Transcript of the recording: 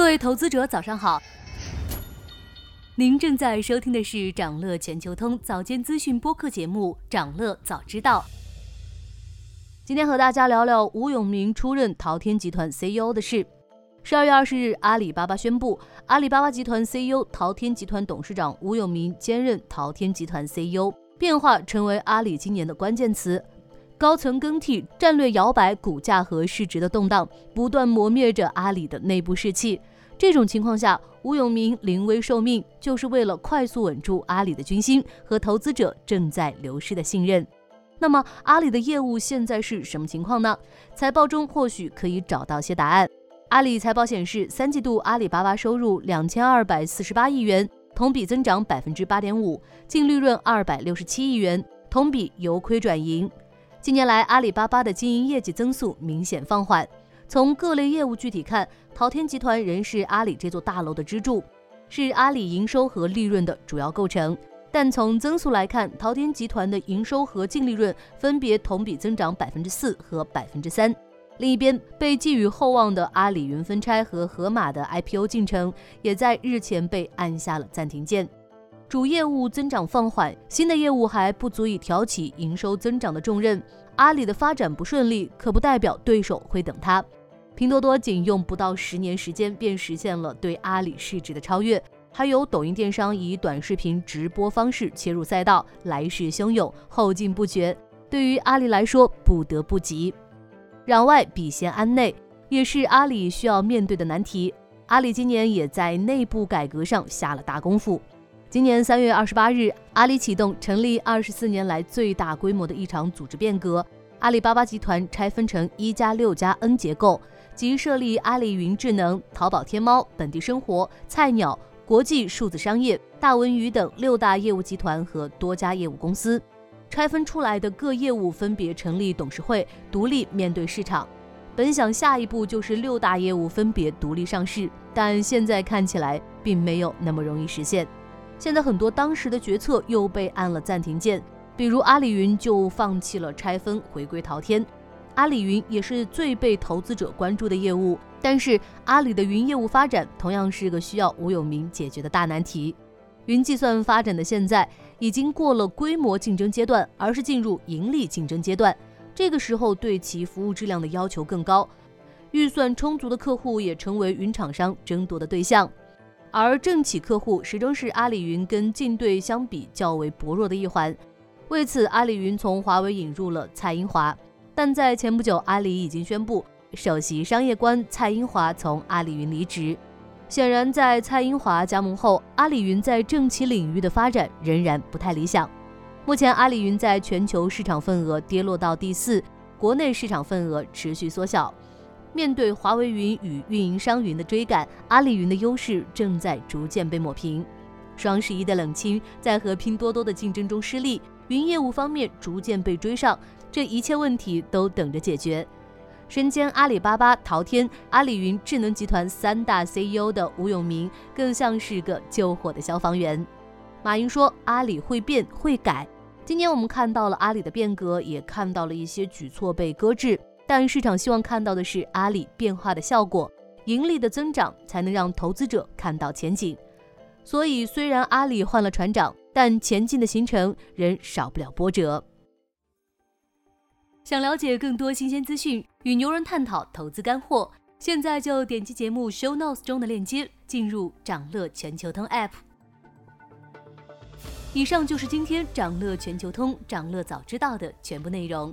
各位投资者，早上好。您正在收听的是长乐全球通早间资讯播客节目《长乐早知道》。今天和大家聊聊吴永明出任淘天集团 CEO 的事。十二月二十日，阿里巴巴宣布，阿里巴巴集团 CEO、淘天集团董事长吴永明兼任淘天集团 CEO，变化成为阿里今年的关键词。高层更替、战略摇摆、股价和市值的动荡，不断磨灭着阿里的内部士气。这种情况下，吴永明临危受命，就是为了快速稳住阿里的军心和投资者正在流失的信任。那么，阿里的业务现在是什么情况呢？财报中或许可以找到些答案。阿里财报显示，三季度阿里巴巴收入两千二百四十八亿元，同比增长百分之八点五，净利润二百六十七亿元，同比由亏转盈。近年来，阿里巴巴的经营业绩增速明显放缓。从各类业务具体看，淘天集团仍是阿里这座大楼的支柱，是阿里营收和利润的主要构成。但从增速来看，淘天集团的营收和净利润分别同比增长百分之四和百分之三。另一边，被寄予厚望的阿里云分拆和盒马的 IPO 进程，也在日前被按下了暂停键。主业务增长放缓，新的业务还不足以挑起营收增长的重任。阿里的发展不顺利，可不代表对手会等它。拼多多仅用不到十年时间便实现了对阿里市值的超越，还有抖音电商以短视频直播方式切入赛道，来势汹涌，后劲不绝。对于阿里来说，不得不急。攘外必先安内，也是阿里需要面对的难题。阿里今年也在内部改革上下了大功夫。今年三月二十八日，阿里启动成立二十四年来最大规模的一场组织变革，阿里巴巴集团拆分成一加六加 N 结构，即设立阿里云智能、淘宝天猫、本地生活、菜鸟、国际数字商业、大文娱等六大业务集团和多家业务公司。拆分出来的各业务分别成立董事会，独立面对市场。本想下一步就是六大业务分别独立上市，但现在看起来并没有那么容易实现。现在很多当时的决策又被按了暂停键，比如阿里云就放弃了拆分，回归淘天。阿里云也是最被投资者关注的业务，但是阿里的云业务发展同样是个需要吴永明解决的大难题。云计算发展的现在已经过了规模竞争阶段，而是进入盈利竞争阶段。这个时候对其服务质量的要求更高，预算充足的客户也成为云厂商争夺的对象。而政企客户始终是阿里云跟竞对相比较为薄弱的一环，为此，阿里云从华为引入了蔡英华。但在前不久，阿里已经宣布首席商业官蔡英华从阿里云离职。显然，在蔡英华加盟后，阿里云在政企领域的发展仍然不太理想。目前，阿里云在全球市场份额跌落到第四，国内市场份额持续缩小。面对华为云与运营商云的追赶，阿里云的优势正在逐渐被抹平。双十一的冷清在和拼多多的竞争中失利，云业务方面逐渐被追上，这一切问题都等着解决。身兼阿里巴巴、淘天、阿里云智能集团三大 CEO 的吴永明，更像是个救火的消防员。马云说：“阿里会变会改。”今年我们看到了阿里的变革，也看到了一些举措被搁置。但市场希望看到的是阿里变化的效果，盈利的增长才能让投资者看到前景。所以，虽然阿里换了船长，但前进的行程仍少不了波折。想了解更多新鲜资讯，与牛人探讨投资干货，现在就点击节目 show notes 中的链接，进入掌乐全球通 app。以上就是今天掌乐全球通掌乐早知道的全部内容。